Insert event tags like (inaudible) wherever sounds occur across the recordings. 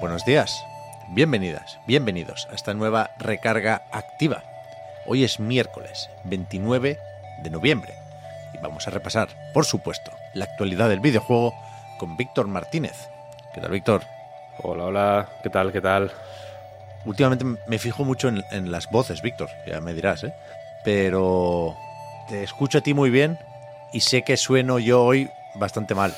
Buenos días, bienvenidas, bienvenidos a esta nueva recarga activa. Hoy es miércoles 29 de noviembre y vamos a repasar, por supuesto, la actualidad del videojuego con Víctor Martínez. ¿Qué tal, Víctor? Hola, hola, ¿qué tal, qué tal? Últimamente me fijo mucho en, en las voces, Víctor, ya me dirás, ¿eh? Pero te escucho a ti muy bien y sé que sueno yo hoy bastante mal.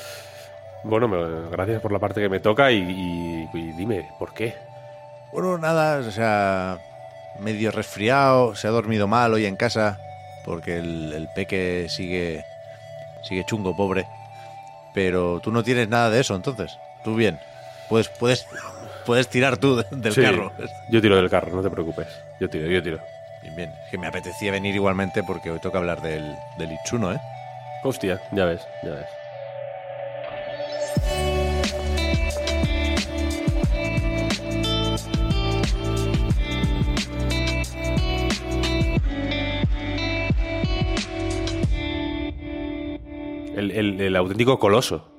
Bueno, me- gracias por la parte que me toca y, y- y dime, ¿por qué? Bueno, nada, o sea, medio resfriado, se ha dormido mal hoy en casa, porque el, el peque sigue, sigue chungo, pobre. Pero tú no tienes nada de eso, entonces. Tú bien. Puedes, puedes, puedes tirar tú de- del Sí, carro. Yo tiro del carro, no te preocupes. Yo tiro, yo tiro. Bien, bien. Que me apetecía venir igualmente porque hoy toca hablar del, del Itsuno, ¿eh? Hostia, ya ves, ya ves. El, auténtico coloso.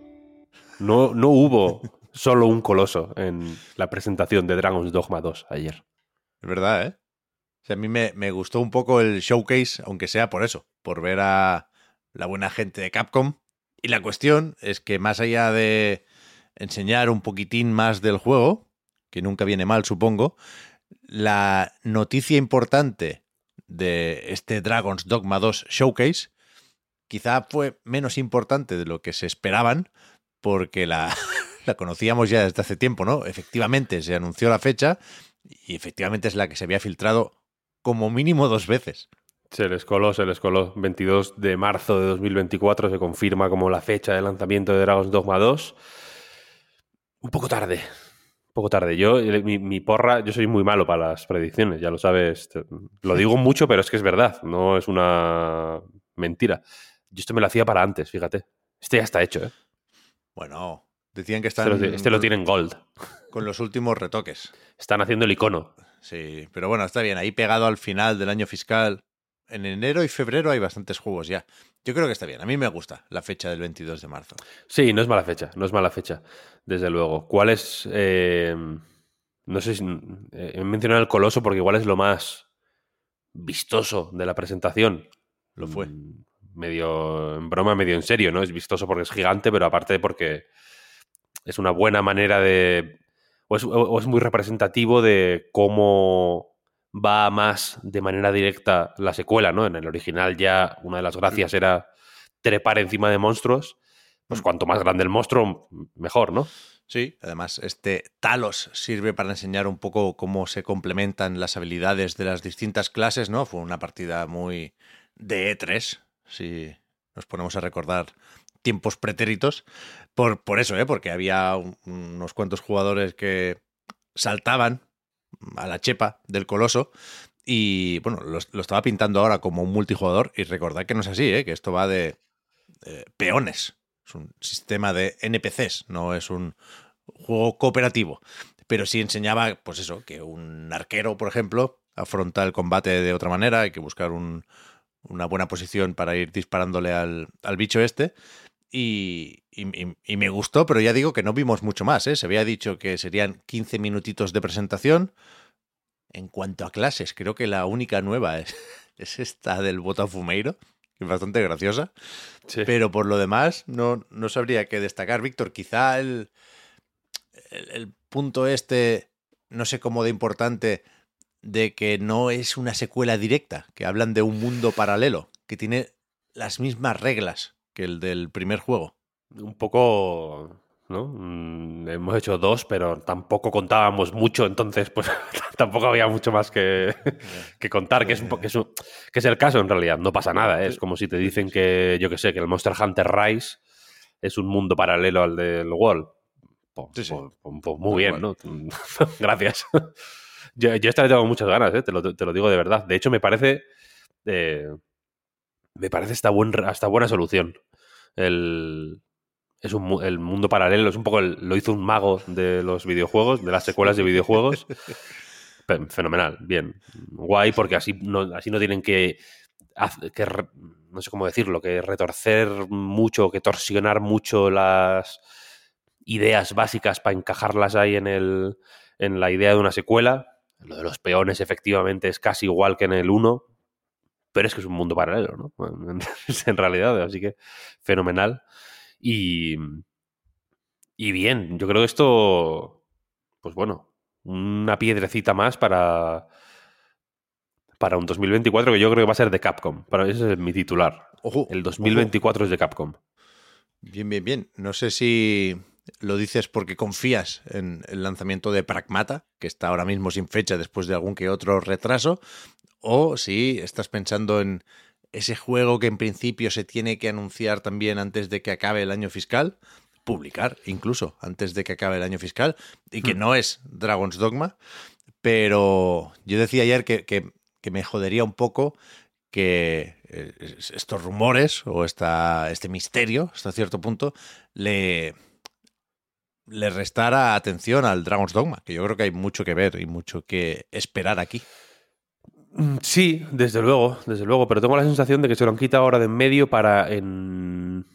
No, no hubo solo un coloso en la presentación de Dragon's Dogma 2 ayer. Es verdad, ¿eh? A mí me, me gustó un poco el showcase, aunque sea por eso, por ver a la buena gente de Capcom. Y la cuestión es que más allá de enseñar un poquitín más del juego, que nunca viene mal, supongo, la noticia importante de este Dragon's Dogma 2 Showcase quizá fue menos importante de lo que se esperaban, porque (laughs) la, conocíamos ya desde hace tiempo, ¿no? Efectivamente, se anunció la fecha y efectivamente es la que se había filtrado como mínimo dos veces. Se les coló, se les coló. 22 de marzo de 2024 se confirma como la fecha de lanzamiento de Dragon's Dogma 2. Un poco tarde. Un poco tarde. Yo, eh, mi, porra, yo soy muy malo para las predicciones, ya lo sabes. Lo digo mucho, pero es que es verdad. No es una mentira. Yo esto me lo hacía para antes, fíjate. Este ya está hecho, ¿eh? Bueno, decían que Este están lo, este lo tienen gold. con los últimos retoques. Están haciendo el icono. Sí, pero bueno, está bien. Ahí pegado al final del año fiscal. En enero y febrero hay bastantes juegos ya. Yo creo que está bien. A mí me gusta la fecha del 22 de marzo. Sí, no es mala fecha, no es mala fecha, desde luego. ¿Cuál es? eh, no sé si eh, he mencionado el coloso porque igual es lo más vistoso de la presentación. Lo fue. Mm, Medio en broma, medio en serio, ¿no? Es vistoso porque es gigante, pero aparte porque es una buena manera de. O es, o es muy representativo de cómo va más de manera directa la secuela, ¿no? En el original ya una de las gracias era trepar encima de monstruos. Pues cuanto más grande el monstruo, mejor, ¿no? Sí, además este Talos sirve para enseñar un poco cómo se complementan las habilidades de las distintas clases, ¿no? Fue una partida muy de E3, si nos ponemos a recordar tiempos pretéritos. Por, por eso, ¿eh? Porque había un- unos cuantos jugadores que saltaban a la chepa del coloso y, bueno, lo, lo estaba pintando ahora como un multijugador y recordad que no es así, ¿eh? Que esto va de peones. Es un sistema de NPCs, no es un juego cooperativo. Pero sí enseñaba, pues eso, que un arquero, por ejemplo, afronta el combate de otra manera, hay que buscar un- una buena posición para ir disparándole al, al bicho este. Y, y- me gustó, pero ya digo que no vimos mucho más. ¿eh? Se había dicho que serían 15 minutitos de presentación. En cuanto a clases, creo que la única nueva es, (laughs) es esta del Botafumeiro, que es bastante graciosa. Sí. Pero por lo demás, no, no sabría qué destacar, Víctor. Quizá el, el, el punto este, no sé cómo de importante, de que no es una secuela directa, que hablan de un mundo paralelo, que tiene las mismas reglas que el del primer juego. Un poco. ¿no? Mm, hemos hecho dos, pero tampoco contábamos mucho, entonces pues (laughs) tampoco había mucho más que, que contar, que es, que, es que es, el caso en realidad. No pasa nada, ¿eh? es como si te dicen que, yo que sé, que el Monster Hunter Rise es un mundo paralelo al del World. Pues, pues, pues, pues muy bien, ¿no? (laughs) Gracias. Yo, yo esta vez tengo muchas ganas, ¿eh? te, lo, te, lo, digo de verdad. De hecho, me parece... Eh, me parece esta, buen, esta buena solución. El, es un, el mundo paralelo, es un poco lo hizo un mago de los videojuegos, de las secuelas de videojuegos. (laughs) Fenomenal, bien. Guay, porque así no, así no tienen que, que, no sé cómo decirlo, que retorcer mucho, que torsionar mucho las ideas básicas para encajarlas ahí en, el, en la idea de una secuela. Lo de los peones efectivamente es casi igual que en el 1, pero es que es un mundo paralelo, ¿no? (laughs) en realidad, así que fenomenal. Y, y bien, yo creo que esto, pues bueno, una piedrecita más para, para un 2024 que yo creo que va a ser de Capcom. Para ese es mi titular. Ojo, el 2024 es de Capcom. Bien, bien, bien. No sé si lo dices porque confías en el lanzamiento de Pragmata, que está ahora mismo sin fecha después de algún que otro retraso, o si estás pensando en ese juego que en principio se tiene que anunciar también antes de que acabe el año fiscal, publicar incluso antes de que acabe el año fiscal, y que hmm. no es Dragon's Dogma, pero yo decía ayer que, que, me jodería un poco que eh, estos rumores o esta, este misterio, hasta cierto punto, le, le restara atención al Dragon's Dogma, que yo creo que hay mucho que ver y mucho que esperar aquí. Mm, sí, desde luego, desde luego, pero tengo la sensación de que se lo han quitado ahora de en medio para en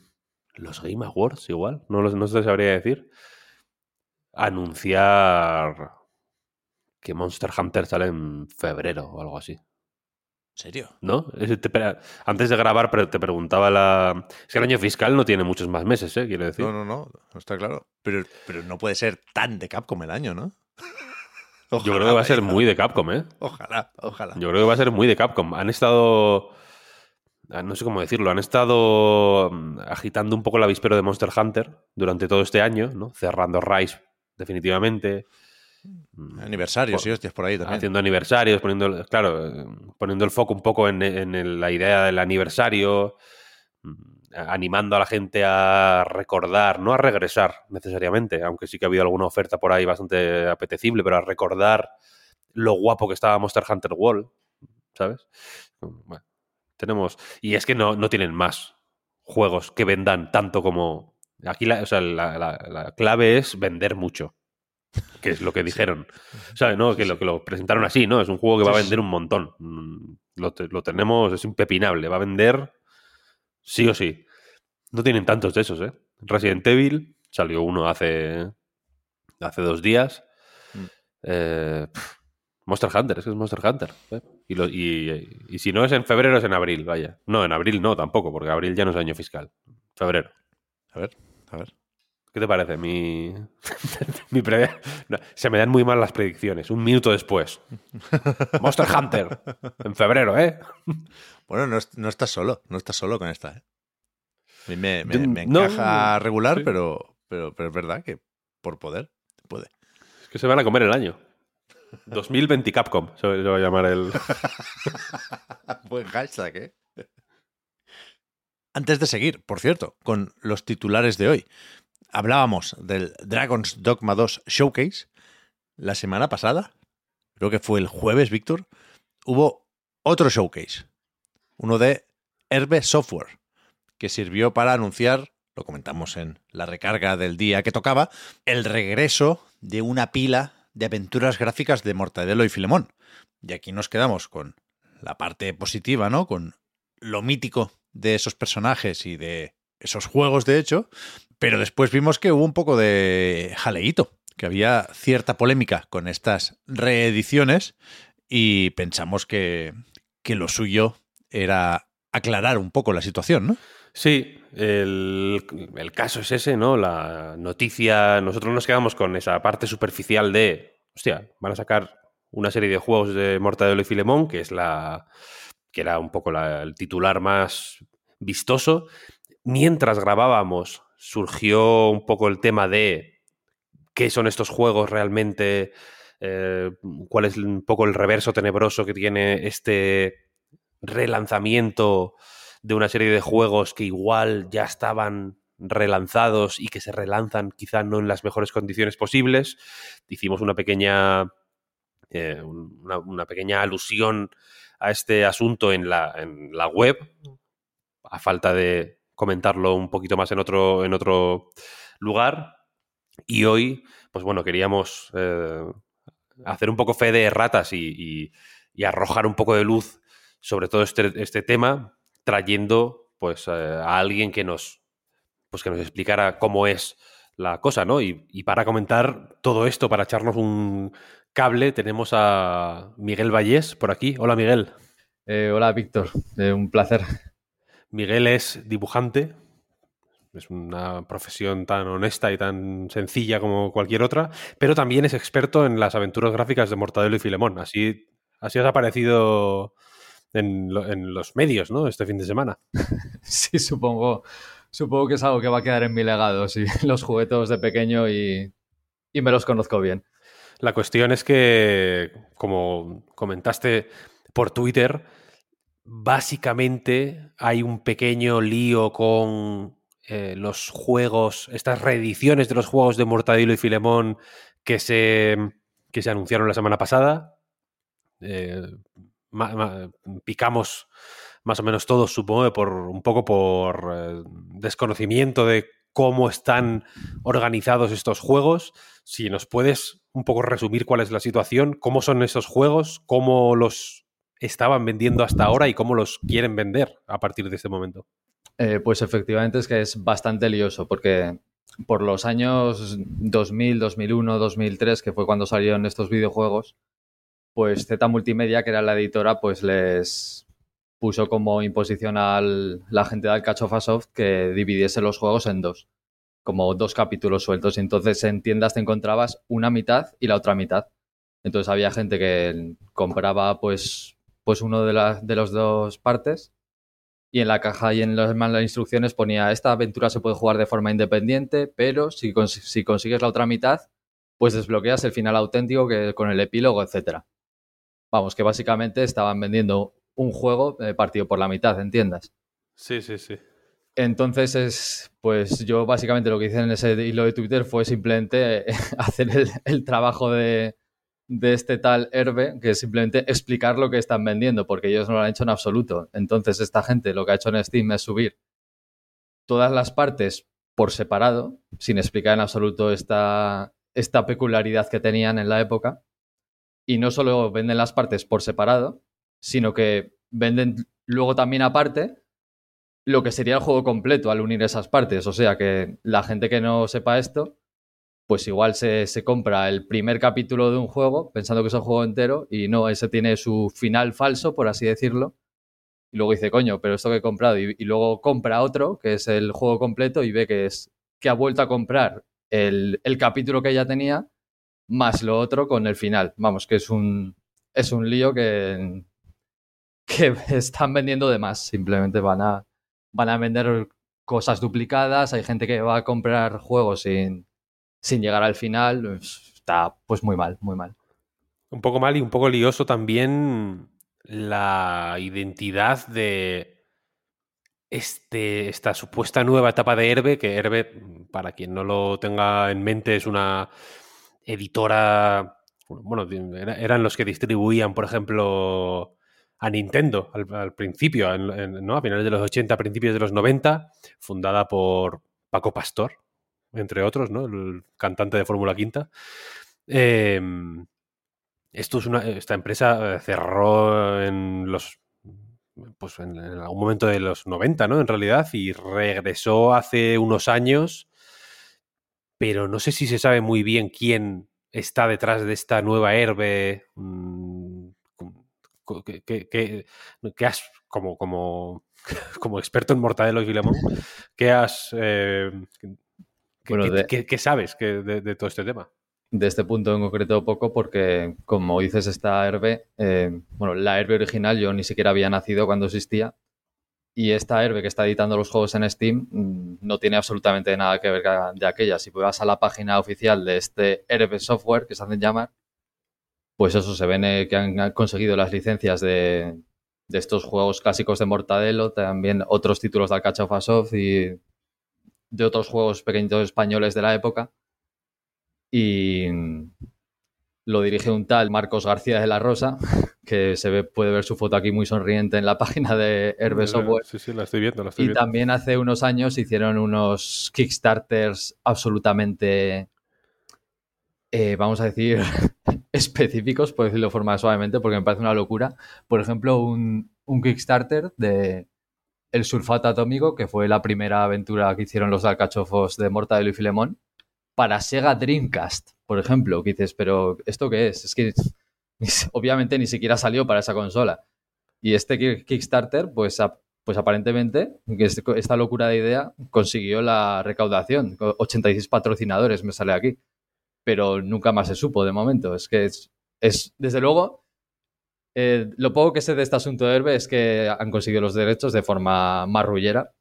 los Game Awards igual, no, no se sabría decir, anunciar que Monster Hunter sale en febrero o algo así. ¿En serio? ¿No? Antes de grabar te preguntaba la... Es que el año fiscal no tiene muchos más meses, ¿eh? Quiero decir. No, no, no, no está claro. Pero, pero no puede ser tan de Capcom el año, ¿no? (laughs) Yo creo que va a ser muy de Capcom, ¿eh? Ojalá, ojalá. Yo creo que va a ser muy de Capcom. Han estado. Ah, no sé cómo decirlo. Han estado mm, agitando un poco el avispero de Monster Hunter durante todo este año, ¿no? Cerrando Rise, definitivamente. Mm, aniversarios, sí, hostias, por ahí también. Haciendo aniversarios, poniendo, claro, poniendo el foco un poco en, en la idea del aniversario mm, animando a la gente a recordar, no a regresar necesariamente, aunque sí que ha habido alguna oferta por ahí bastante apetecible, pero a recordar lo guapo que estaba Monster Hunter World, ¿sabes? Bueno, tenemos... Y es que no, no tienen más juegos que vendan tanto como... Aquí la, o sea, la, clave es vender mucho que es lo que dijeron. ¿Sabes? ¿no? Que lo que lo presentaron así, ¿no? Es un juego que va a vender un montón. Mm, lo, lo, tenemos, es impepinable. Va a vender Sí o sí. No tienen tantos de esos, ¿eh? Resident Evil salió uno hace, hace dos días. Mm. Eh, Monster Hunter, es que es Monster Hunter. ¿eh? Y, y, si no es en febrero, es en abril, vaya. No, en abril no, tampoco, porque abril ya no es año fiscal. Febrero. A ver, a ver. ¿Qué te parece? Mi, (laughs) mi Se me dan muy mal las predicciones. Un minuto después. Monster Hunter. En febrero, ¿eh? Bueno, no, no estás solo. No estás solo con esta, ¿eh? A mí me, me, encaja regular, pero, pero, pero es verdad que por poder puede. Es que se van a comer el año. 2020 Capcom, se va a llamar el. (laughs) Buen hashtag, ¿eh? Antes de seguir, por cierto, con los titulares de hoy hablábamos del Dragon's Dogma 2 Showcase la semana pasada, creo que fue el jueves, Víctor, hubo otro showcase, uno de Herbe Software, que sirvió para anunciar, lo comentamos en la recarga del día que tocaba, el regreso de una pila de aventuras gráficas de Mortadelo y Filemón. Y aquí nos quedamos con la parte positiva, ¿no? Con lo mítico de esos personajes y de esos juegos, de hecho, pero después vimos que hubo un poco de jaleíto, que había cierta polémica con estas reediciones y pensamos que, que lo suyo era aclarar un poco la situación, ¿no? Sí, el, el, caso es ese, ¿no? La noticia, nosotros nos quedamos con esa parte superficial de, hostia, van a sacar una serie de juegos de Mortadelo y Filemón, que es la que era un poco la, el titular más vistoso, mientras grabábamos surgió un poco el tema de qué son estos juegos realmente, eh, cuál es un poco el reverso tenebroso que tiene este relanzamiento de una serie de juegos que igual ya estaban relanzados y que se relanzan quizá no en las mejores condiciones posibles. Hicimos una pequeña, eh, una, pequeña alusión a este asunto en la, en la web, a falta de comentarlo un poquito más en otro, en otro lugar. Y hoy, pues bueno, queríamos eh, hacer un poco fe de ratas y, arrojar un poco de luz sobre todo este, este tema, trayendo pues eh, a alguien que nos pues que nos explicara cómo es la cosa, ¿no? Y, para comentar todo esto, para echarnos un cable, tenemos a Miguel Vallés por aquí. Hola, Miguel. Eh, hola, Víctor. Eh, un placer. Miguel es dibujante. Es una profesión tan honesta y tan sencilla como cualquier otra, pero también es experto en las aventuras gráficas de Mortadelo y Filemón. Así, así has aparecido en, en los medios, ¿no? Este fin de semana. (laughs) sí, supongo supongo que es algo que va a quedar en mi legado, sí, (laughs) los juguetos de pequeño y, me los conozco bien. La cuestión es que, como comentaste por Twitter, básicamente hay un pequeño lío con eh, los juegos, estas reediciones de los juegos de Mortadelo y Filemón que se, que se anunciaron la semana pasada. Eh, picamos más o menos todos, supongo, por un poco por eh, desconocimiento de cómo están organizados estos juegos. Si nos puedes un poco resumir cuál es la situación, cómo son esos juegos, cómo los estaban vendiendo hasta ahora y cómo los quieren vender a partir de este momento. Eh, pues efectivamente es que es bastante lioso porque por los años 2000, 2001, 2003, que fue cuando salieron estos videojuegos, pues Z Multimedia, que era la editora, pues les, puso como imposición a la gente de Alcachofa Soft que dividiese los juegos en dos, como dos capítulos sueltos. Entonces en tiendas te encontrabas una mitad y la otra mitad. Entonces había gente que compraba pues, pues uno de, las de las dos partes y en la caja y en las, instrucciones ponía esta aventura se puede jugar de forma independiente, pero si, si consigues la otra mitad, pues desbloqueas el final auténtico que, con el epílogo, etcétera. Vamos, que básicamente estaban vendiendo un juego eh, partido por la mitad, ¿entiendas? Sí, sí, sí. Entonces, es, pues yo básicamente lo que hice en ese hilo de Twitter fue simplemente (laughs) hacer el, trabajo de, este tal Herbe, que simplemente explicar lo que están vendiendo, porque ellos no lo han hecho en absoluto. Entonces, esta gente lo que ha hecho en Steam es subir todas las partes por separado, sin explicar en absoluto esta, esta peculiaridad que tenían en la época. Y no solo venden las partes por separado, sino que venden luego también aparte lo que sería el juego completo al unir esas partes. O sea que la gente que no sepa esto, pues igual se, compra el primer capítulo de un juego pensando que es el juego entero y no, ese tiene su final falso, por así decirlo. Y luego dice, coño, pero esto que he comprado. Y, luego compra otro, que es el juego completo, y ve que es que ha vuelto a comprar el, el capítulo que ya tenía, más lo otro con el final. Vamos, que es un, es un lío que que (laughs) están vendiendo de más. Simplemente van a, van a vender cosas duplicadas. Hay gente que va a comprar juegos sin, sin llegar al final. Está pues muy mal, muy mal. Un poco mal y un poco lioso también la identidad de este, esta supuesta nueva etapa de Herbe, que Herbe, para quien no lo tenga en mente, es una editora, bueno, eran los que distribuían, por ejemplo, a Nintendo al, principio, ¿no? a finales de los 80, principios de los 90, fundada por Paco Pastor, entre otros, ¿no? el cantante de Fórmula Quinta. Em, esto es una, esta empresa eh, cerró en los pues en, algún momento de los 90, ¿no? En realidad, y regresó hace unos años, pero no sé si se sabe muy bien quién está detrás de esta nueva herbe. Mm, que, has, como, como, (laughs) como experto en Mortadelo y Filemón, ¿qué has... Eh, ¿qué, sabes de, todo este tema? De este punto en concreto poco porque, como dices, esta herbe, eh, bueno, la herbe original yo ni siquiera había nacido cuando existía Y esta Herbe que está editando los juegos en Steam mm, no tiene absolutamente nada que ver de aquella. Si vas a la página oficial de este Herbe Software, que se hacen llamar, pues eso se ven que han conseguido las licencias de, estos juegos clásicos de Mortadelo, también otros títulos de Alcachofa Soft y de otros juegos pequeñitos españoles de la época. Y lo dirige un tal Marcos García de la Rosa, (laughs) que se ve, puede ver su foto aquí muy sonriente en la página de Herbe Software. Sí, sí, la estoy viendo. La estoy y viendo. también hace unos años hicieron unos Kickstarters absolutamente, eh, vamos a decir, (laughs) específicos, por decirlo de forma suavemente, porque me parece una locura. Por ejemplo, un, un Kickstarter de El Sulfato Atómico, que fue la primera aventura que hicieron los alcachofos de Mortadelo y Filemón, para Sega Dreamcast por ejemplo, que dices, pero ¿esto qué es? Es que (laughs) obviamente ni siquiera salió para esa consola. Y este Kickstarter, pues, pues aparentemente, esta locura de idea consiguió la recaudación. 86 patrocinadores me sale aquí. Pero nunca más se supo de momento. Es que es, es desde luego, eh, lo poco que sé de este asunto de Herbe es que han conseguido los derechos de forma marrullera.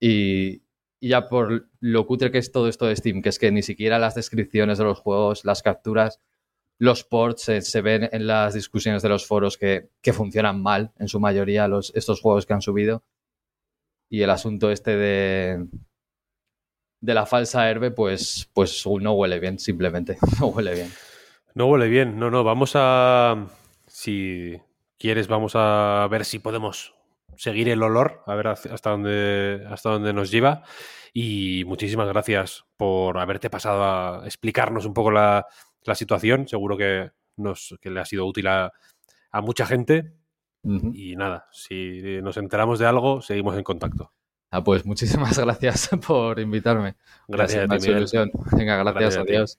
Y, y ya por lo cutre que es todo esto de Steam, que es que ni siquiera las descripciones de los juegos, las capturas, los ports se, ven en las discusiones de los foros que, funcionan mal en su mayoría los, estos juegos que han subido. Y el asunto este de, de la falsa herbe, pues, pues no huele bien, simplemente. (laughs) No huele bien. No huele bien. No, no, vamos a. Si quieres, vamos a ver si podemos seguir el olor, a ver hasta dónde, hasta dónde nos lleva. Y muchísimas gracias por haberte pasado a explicarnos un poco la, situación. Seguro que, nos, que le ha sido útil a, mucha gente. Y nada, si nos enteramos de algo, seguimos en contacto. Ah, pues muchísimas (laughs) gracias por invitarme. Gracias, gracias a ti, Venga, gracias, gracias adiós.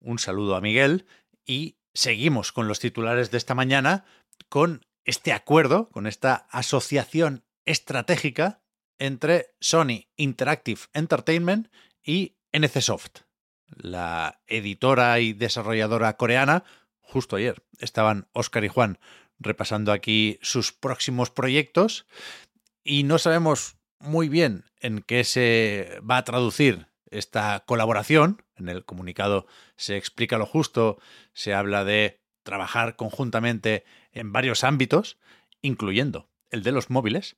Un saludo a Miguel y seguimos con los titulares de esta mañana con este acuerdo, con esta asociación estratégica entre Sony Interactive Entertainment y NCSoft, la editora y desarrolladora coreana. Justo ayer estaban Oscar y Juan repasando aquí sus próximos proyectos y no sabemos muy bien en qué se va a traducir esta colaboración. En el comunicado se explica lo justo, se habla de trabajar conjuntamente en varios ámbitos, incluyendo el de los móviles.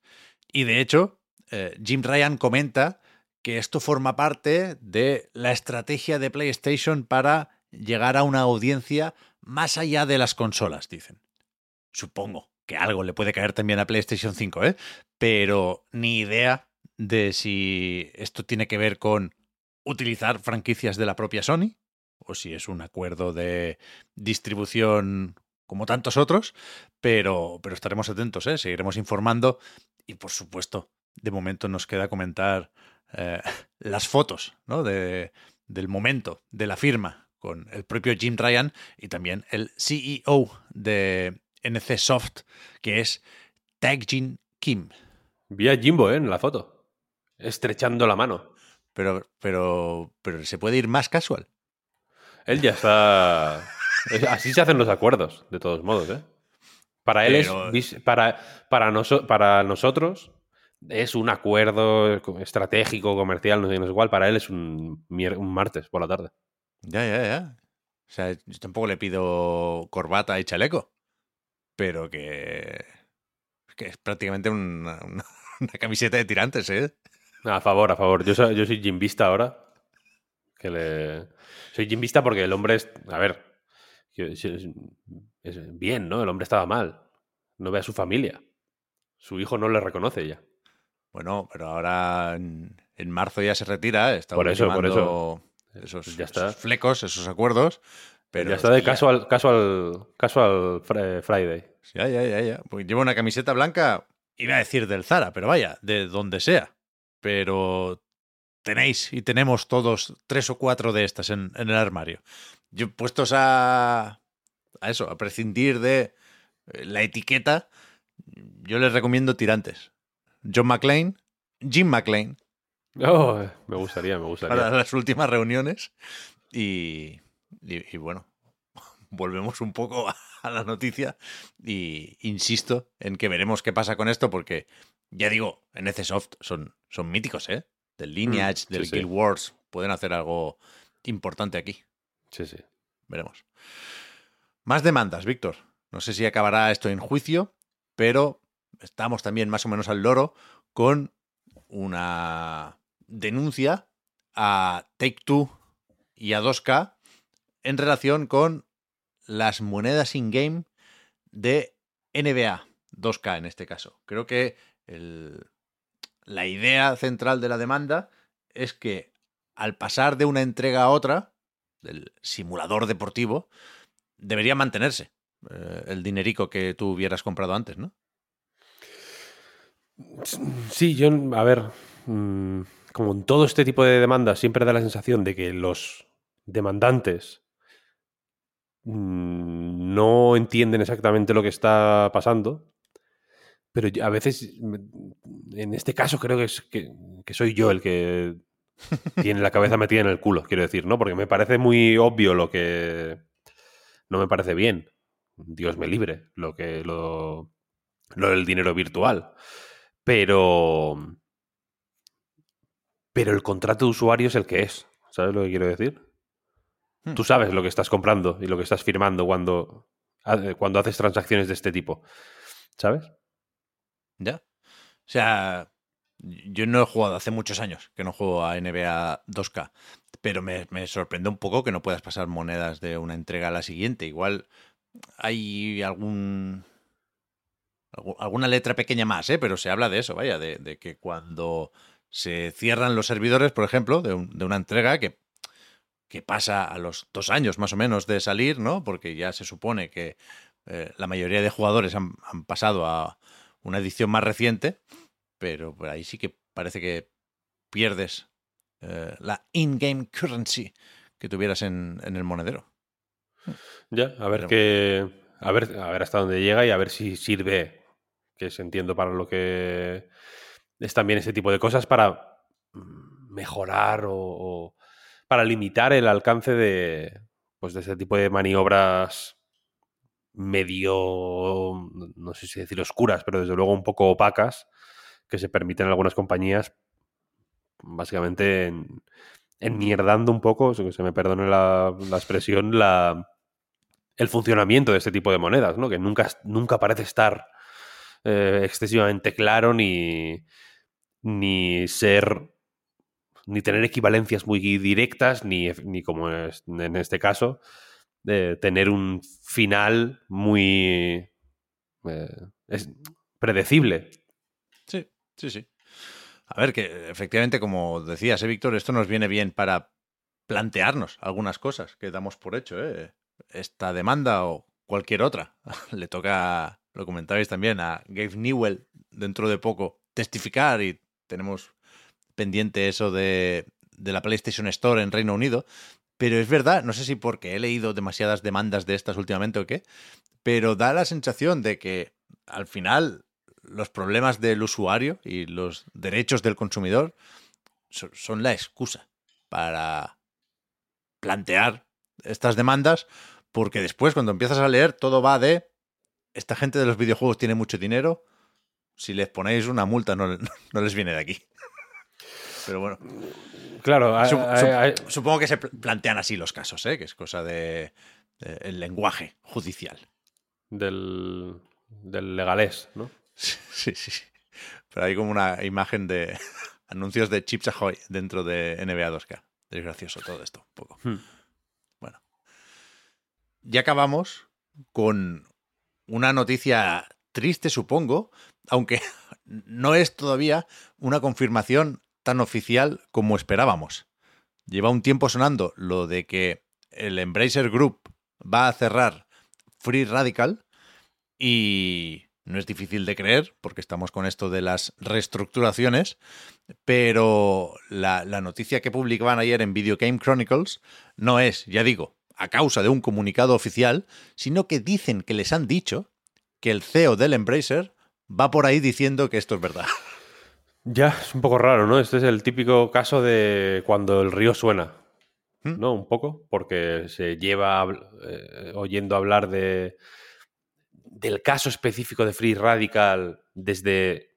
Y de hecho, eh, Jim Ryan comenta que esto forma parte de la estrategia de PlayStation para llegar a una audiencia más allá de las consolas, dicen. Supongo que algo le puede caer también a PlayStation 5, ¿eh? Pero ni idea de si esto tiene que ver con utilizar franquicias de la propia Sony o si es un acuerdo de distribución como tantos otros, pero, pero estaremos atentos, ¿eh? seguiremos informando y por supuesto, de momento nos queda comentar eh, (laughs) las fotos ¿no? de, del momento de la firma con el propio Jim Ryan y también el CEO de NC Soft, que es Tagjin Kim. Vi a Jimbo ¿eh? en la foto, estrechando la mano. Pero, pero, pero se puede ir más casual. Él ya está. Así se hacen los acuerdos, de todos modos, ¿eh? Para él es. Para, para, para nosotros es un acuerdo estratégico, comercial, no sé, igual. Para él es un, un martes por la tarde. Ya, ya, ya. O sea, yo tampoco le pido corbata y chaleco. Pero que. que es prácticamente una, una (laughs) camiseta de tirantes, ¿eh? A favor, a favor. Yo soy, yo soy jimbista ahora. Que le... Soy jimbista porque el hombre es. A ver. bien, ¿no? El hombre estaba mal. No ve a su familia. Su hijo no le reconoce ya. Bueno, pero ahora en, marzo ya se retira. Está por eso, por eso. Esos, ya está. flecos, esos acuerdos. Pero ya está de casual, casual, casual Friday. Ya, ya, ya, ya. Pues lleva una camiseta blanca, iba a decir del Zara, pero vaya, de donde sea. Pero tenéis y tenemos todos tres o cuatro de estas en, el armario. Yo puestos a, a eso, a prescindir de eh, la etiqueta, yo les recomiendo tirantes. John McClane, Jim McClane. Oh, me gustaría, me gustaría. Para las últimas reuniones. Y, y, bueno, (laughs) volvemos un poco a la noticia y insisto en que veremos qué pasa con esto porque, ya digo, en Soft son, son míticos, ¿eh? Del Lineage, mm, del Guild Wars, pueden hacer algo importante aquí. Sí, sí. Veremos. Más demandas, Víctor. No sé si acabará esto en juicio, pero estamos también más o menos al loro con una denuncia a Take Two y a 2K en relación con las monedas in-game de NBA, 2K en este caso. Creo que la idea central de la demanda es que al pasar de una entrega a otra, del simulador deportivo, debería mantenerse eh, el dinerico que tú hubieras comprado antes, ¿no? Sí, yo, a ver, mm, como en todo este tipo de demandas siempre da la sensación de que los demandantes mm, no entienden exactamente lo que está pasando, pero a veces, en este caso creo que, es, que, soy yo el que tiene la cabeza (laughs) metida en el culo, quiero decir, ¿no? Porque me parece muy obvio lo que no me parece bien. Dios me libre, lo que lo, lo del dinero virtual. Pero. Pero el contrato de usuario es el que es. ¿Sabes lo que quiero decir? Hmm. Tú sabes lo que estás comprando y lo que estás firmando cuando, cuando haces transacciones de este tipo. ¿Sabes? Ya. O sea, yo no he jugado hace muchos años que no juego a NBA 2K, pero me, me, sorprende un poco que no puedas pasar monedas de una entrega a la siguiente. Igual hay algún alguna letra pequeña más, ¿eh? pero se habla de eso, vaya, de, que cuando se cierran los servidores, por ejemplo, de, una entrega que, que, pasa a los dos años más o menos de salir, ¿no? Porque ya se supone que eh, la mayoría de jugadores han, pasado a una edición más reciente, pero por ahí sí que parece que pierdes eh, la in-game currency que tuvieras en, en, el monedero. Ya, a ver qué. A ver, a ver hasta dónde llega y a ver si sirve que se entiendo para lo que es también ese tipo de cosas para mejorar o, para limitar el alcance de, pues de ese tipo de maniobras medio, no sé si decir oscuras, pero desde luego un poco opacas que se permiten en algunas compañías, básicamente en, enmierdando un poco, que se me perdone la, la expresión, la, el funcionamiento de este tipo de monedas, ¿no? que nunca, nunca parece estar eh, excesivamente claro ni, ni ser ni tener equivalencias muy directas, ni, ni como es en este caso, de tener un final muy eh, predecible. Sí, sí, sí. A ver, que efectivamente, como decías, ¿eh, Víctor, esto nos viene bien para plantearnos algunas cosas que damos por hecho. ¿eh? Esta demanda o cualquier otra (laughs) le toca lo comentabais también, a Gabe Newell dentro de poco testificar y tenemos pendiente eso de, de la PlayStation Store en Reino Unido. Pero es verdad, no sé si porque he leído demasiadas demandas de estas últimamente o qué, pero da la sensación de que al final los problemas del usuario y los derechos del consumidor son la excusa para plantear estas demandas, porque después cuando empiezas a leer todo va de esta gente de los videojuegos tiene mucho dinero, si les ponéis una multa no, (laughs) les viene de aquí. Pero bueno. Claro, supongo que se plantean así los casos, ¿eh? que es cosa de, el lenguaje judicial. Del, del legalés, ¿no? Sí, sí, sí. Pero hay como una imagen de (laughs) anuncios de Chips Ahoy dentro de NBA 2K. Es gracioso todo esto, un poco. Hmm. Bueno. ya acabamos con una noticia triste, supongo, aunque (laughs) no es todavía una confirmación tan oficial como esperábamos. Lleva un tiempo sonando lo de que el Embracer Group va a cerrar Free Radical y no es difícil de creer porque estamos con esto de las reestructuraciones, pero la, noticia que publicaban ayer en Video Game Chronicles no es, ya digo, a causa de un comunicado oficial, sino que dicen que les han dicho que el CEO del Embracer va por ahí diciendo que esto es verdad. (laughs) Ya, es un poco raro, ¿no? Este es el típico caso de cuando el río suena, ¿Mm? ¿no? Un poco, porque se lleva eh, oyendo hablar de del caso específico de Free Radical desde,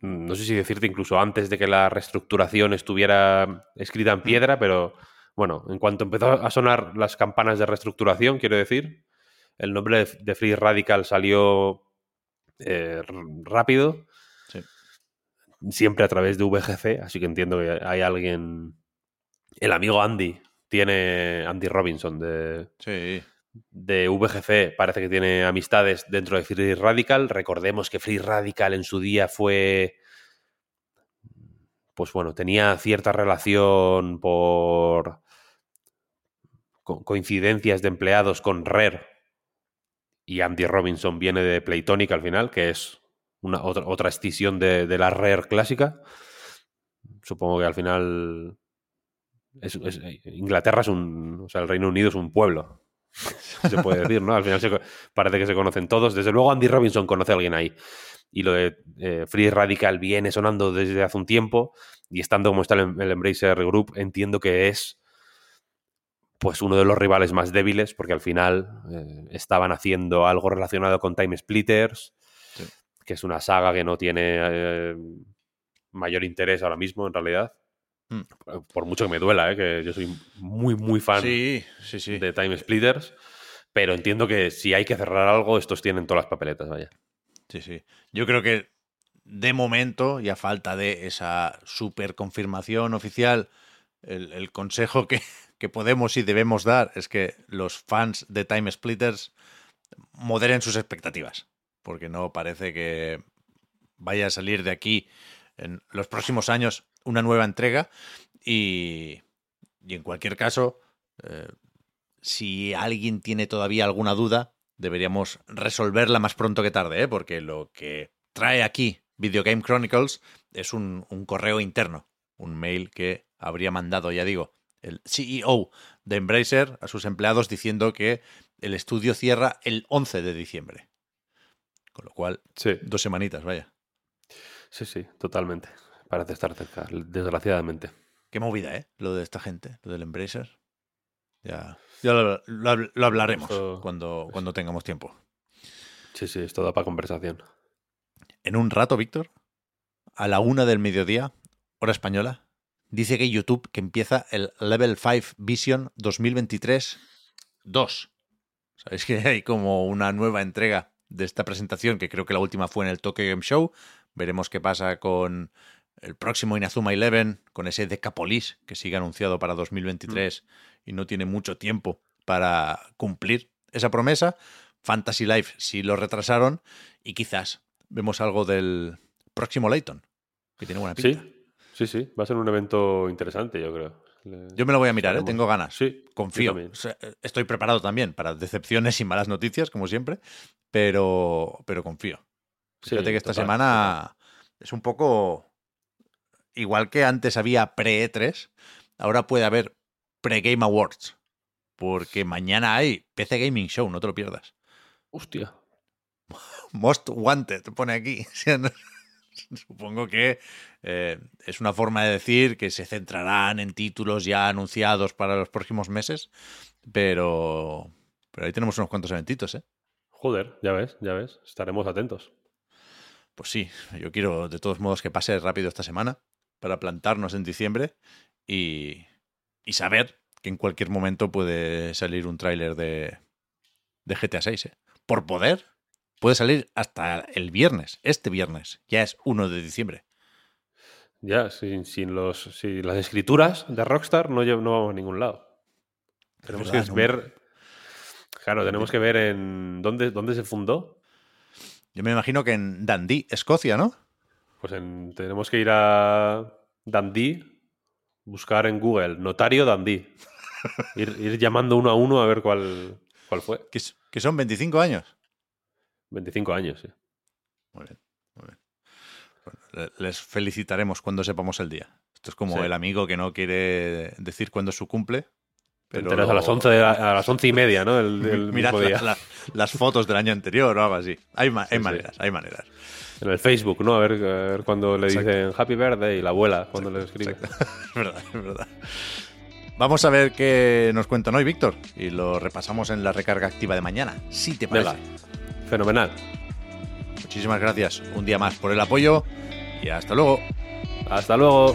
mm, no sé si decirte incluso antes de que la reestructuración estuviera escrita en piedra, pero bueno, en cuanto empezó a sonar las campanas de reestructuración, quiero decir, el nombre de, de Free Radical salió eh, rápido. Siempre a través de VGC, así que entiendo que hay alguien, el amigo Andy, tiene Andy Robinson de, Sí. de VGC parece que tiene amistades dentro de Free Radical. Recordemos que Free Radical en su día fue. Pues bueno, tenía cierta relación por co- coincidencias de empleados con Rare. Y Andy Robinson viene de Playtonic al final, que es una, otra, otra escisión de, de la Rare clásica. Supongo que al final. es- Inglaterra es un. O sea, el Reino Unido es un pueblo (laughs) se puede decir, ¿no? Al final parece que se conocen todos. Desde luego Andy Robinson conoce a alguien ahí. Y lo de eh, Free Radical viene sonando desde hace un tiempo y estando como está el, el Embracer Group, entiendo que es pues uno de los rivales más débiles porque al final eh, estaban haciendo algo relacionado con Time Splitters. Que es una saga que no tiene eh, mayor interés ahora mismo en realidad. Mm. Por- Por mucho que me duela, ¿eh? que yo soy muy, muy fan Sí, sí, sí. de Time Splitters, pero entiendo que si hay que cerrar algo, estos tienen todas las papeletas, vaya. Sí, sí. Yo creo que de momento, y a falta de esa super confirmación oficial, el, el consejo que, (laughs) que podemos y debemos dar es que los fans de Time Splitters moderen sus expectativas, porque no parece que vaya a salir de aquí en los próximos años una nueva entrega y, y en cualquier caso, eh, si alguien tiene todavía alguna duda, deberíamos resolverla más pronto que tarde, ¿eh? porque lo que trae aquí Video Game Chronicles es un, un correo interno, un mail que habría mandado, ya digo, el CEO de Embracer a sus empleados diciendo que el estudio cierra el 11 de diciembre. Con lo cual, Sí, dos semanitas, vaya. sí, sí, totalmente. Parece estar cerca, desgraciadamente. Qué movida, ¿eh? Lo de esta gente, lo del Embracer. Ya, ya lo, lo- lo hablaremos Eso- cuando, cuando tengamos tiempo. Sí, sí, esto da para conversación. En un rato, Víctor, a la una del mediodía, hora española, dice que YouTube que empieza el Level 5 Vision 2023-2. Sabéis que hay como una nueva entrega de esta presentación, que creo que la última fue en el Tokyo Game Show. Veremos qué pasa con el próximo Inazuma Eleven, con ese Decapolis que sigue anunciado para 2023 y no tiene mucho tiempo para cumplir esa promesa. Fantasy Life sí lo retrasaron y quizás vemos algo del próximo Layton, que tiene buena pinta. Sí, sí, sí. Va a ser un evento interesante, yo creo. Le- Yo me lo voy a mirar, ¿eh? Tengo ganas. Sí, Confío. también. O sea, estoy preparado también para decepciones y malas noticias, como siempre, pero, pero confío. Sí, Fíjate que esta total, semana es un poco igual que antes había pre-E3, ahora puede haber pre-Game Awards, porque mañana hay PC Gaming Show, no te lo pierdas. Hostia. (laughs) Most Wanted, pone aquí. (laughs) (laughs) Supongo que eh, es una forma de decir que se centrarán en títulos ya anunciados para los próximos meses, pero, pero ahí tenemos unos cuantos eventitos, ¿eh? Joder, ya ves, ya ves. Estaremos atentos. Pues sí, yo quiero de todos modos que pase rápido esta semana para plantarnos en diciembre y, y saber que en cualquier momento puede salir un tráiler de, de GTA 6. ¿eh? Por poder, puede salir hasta el viernes, este viernes, ya es 1 de diciembre. Ya, sin, sin los, sin las escrituras de Rockstar no, no vamos a ningún lado. Tenemos verdad, que no- ver. Claro, tenemos que ver en dónde, dónde se fundó. Yo me imagino que en Dundee, Escocia, ¿no? Pues en- tenemos que ir a Dundee, buscar en Google notario Dundee. (laughs) ir, ir llamando uno a uno a ver cuál, cuál fue. Que son 25 años. 25 años, sí. Muy bien, muy bien. Bueno, les felicitaremos cuando sepamos el día. Esto es como Sí. el amigo que no quiere decir cuándo es su cumple. Pero a las lo- 11, de la- a las 11 y media, ¿no? El, el Mirad mismo día. la- la- las fotos del año anterior o algo así. Hay, ma- hay Sí, maneras, hay maneras. En el Facebook, ¿no? A ver, a ver cuando le Exacto. dicen Happy Birthday y la abuela cuando le escribe. (laughs) Es verdad, es verdad. Vamos a ver qué nos cuentan hoy, Víctor, y lo repasamos en la recarga activa de mañana, si te parece. Venga, fenomenal. Muchísimas gracias un día más por el apoyo y hasta luego. Hasta luego.